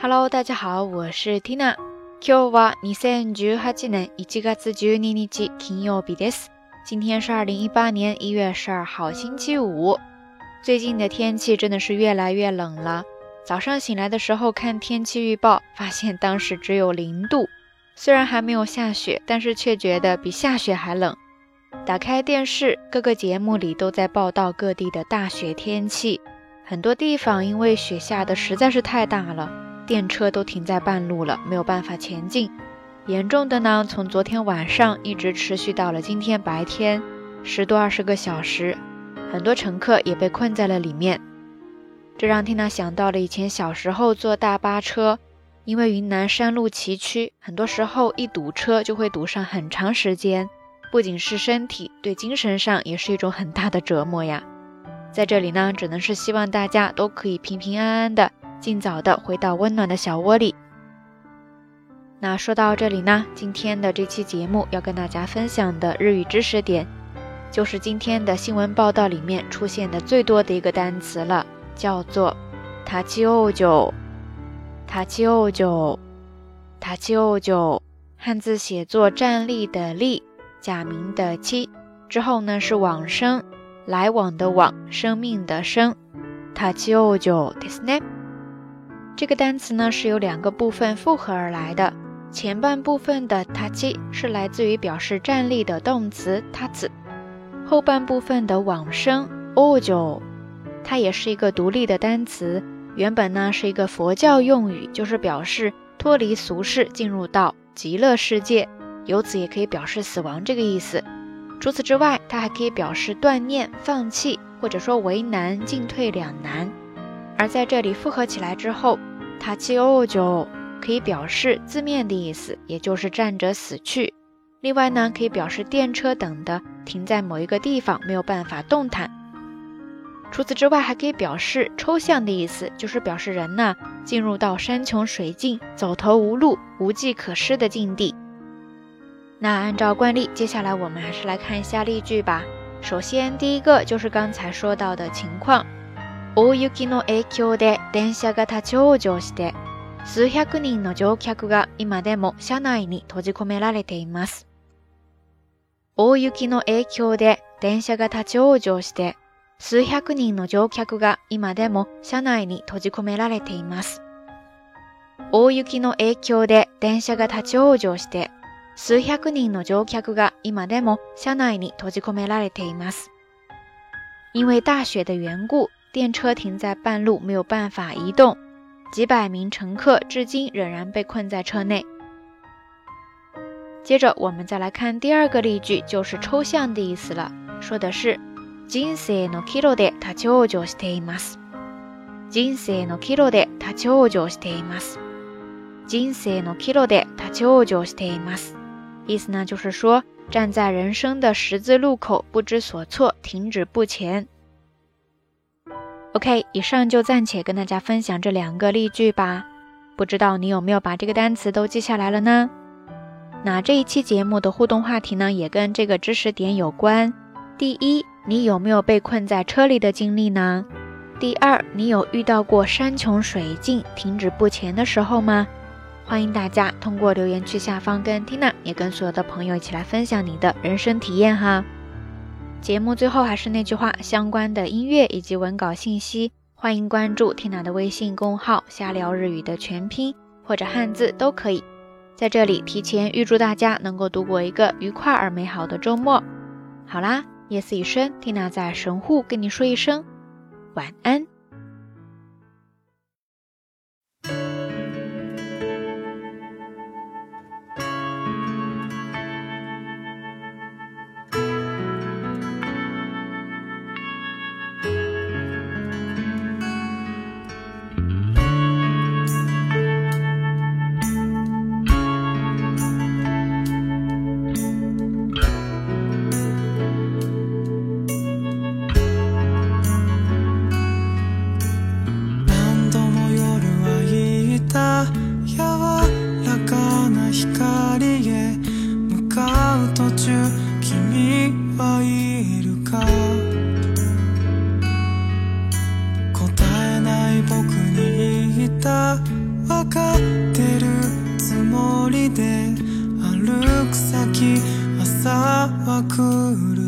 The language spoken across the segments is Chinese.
Hello，大家好，我是 Tina。今日は2018年1月12日金曜日です。今天是二零一八年一月十二号星期五。最近的天气真的是越来越冷了。早上醒来的时候看天气预报，发现当时只有零度。虽然还没有下雪，但是却觉得比下雪还冷。打开电视，各个节目里都在报道各地的大雪天气。很多地方因为雪下的实在是太大了。电车都停在半路了，没有办法前进。严重的呢，从昨天晚上一直持续到了今天白天，十多二十个小时，很多乘客也被困在了里面。这让缇娜想到了以前小时候坐大巴车，因为云南山路崎岖，很多时候一堵车就会堵上很长时间。不仅是身体，对精神上也是一种很大的折磨呀。在这里呢，只能是希望大家都可以平平安安的。尽早的回到温暖的小窝里。那说到这里呢，今天的这期节目要跟大家分享的日语知识点，就是今天的新闻报道里面出现的最多的一个单词了，叫做他舅舅，他舅舅，他舅舅。汉字写作站立的立，假名的七，之后呢是往生，来往的往，生命的生。他舅舅的 name。这个单词呢是由两个部分复合而来的，前半部分的塔基”是来自于表示站立的动词塔子，后半部分的往生 Ojo 它也是一个独立的单词，原本呢是一个佛教用语，就是表示脱离俗世进入到极乐世界，由此也可以表示死亡这个意思。除此之外，它还可以表示断念、放弃，或者说为难、进退两难。而在这里复合起来之后。卡奇欧就可以表示字面的意思，也就是站着死去。另外呢，可以表示电车等的停在某一个地方没有办法动弹。除此之外，还可以表示抽象的意思，就是表示人呢进入到山穷水尽、走投无路、无计可施的境地。那按照惯例，接下来我们还是来看一下例句吧。首先，第一个就是刚才说到的情况。大雪の影響で電車が立ち往生して数百人の乗客が今でも車内に閉じ込められています。大雪の影響で電車が立ち往生して数百人の乗客が今でも車内に閉じ込められています。大雪の影響で電車が立ち往生して数百人の乗客が今でも車内に閉じ込められています。因为大雪的缘故，电车停在半路，没有办法移动，几百名乘客至今仍然被困在车内。接着，我们再来看第二个例句，就是抽象的意思了。说的是，人生のキロで他長しています。人生のキロで他長しています。人生のキロで他長しています。意思呢就是说，站在人生的十字路口，不知所措，停止不前。OK，以上就暂且跟大家分享这两个例句吧。不知道你有没有把这个单词都记下来了呢？那这一期节目的互动话题呢，也跟这个知识点有关。第一，你有没有被困在车里的经历呢？第二，你有遇到过山穷水尽、停止不前的时候吗？欢迎大家通过留言区下方跟 Tina 也跟所有的朋友一起来分享你的人生体验哈。节目最后还是那句话，相关的音乐以及文稿信息，欢迎关注缇娜的微信公号“瞎聊日语”的全拼或者汉字都可以。在这里提前预祝大家能够度过一个愉快而美好的周末。好啦，夜色已深，缇娜在神户跟你说一声晚安。中君はいるか答えない僕に言った分かってるつもりで歩く先朝は来る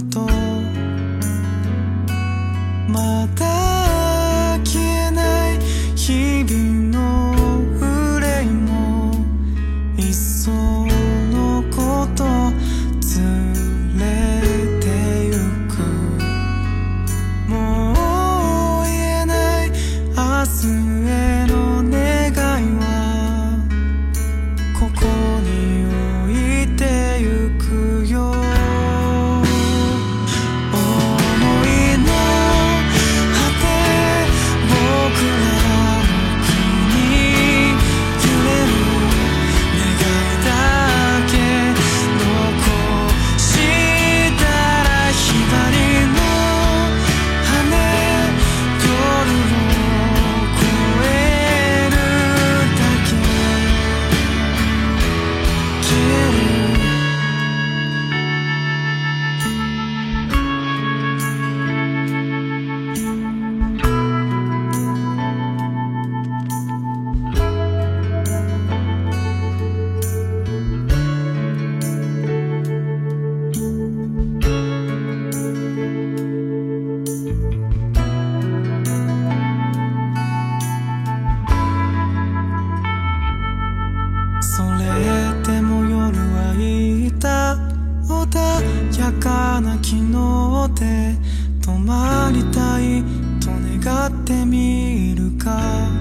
かな昨日で止まりたいと願ってみるか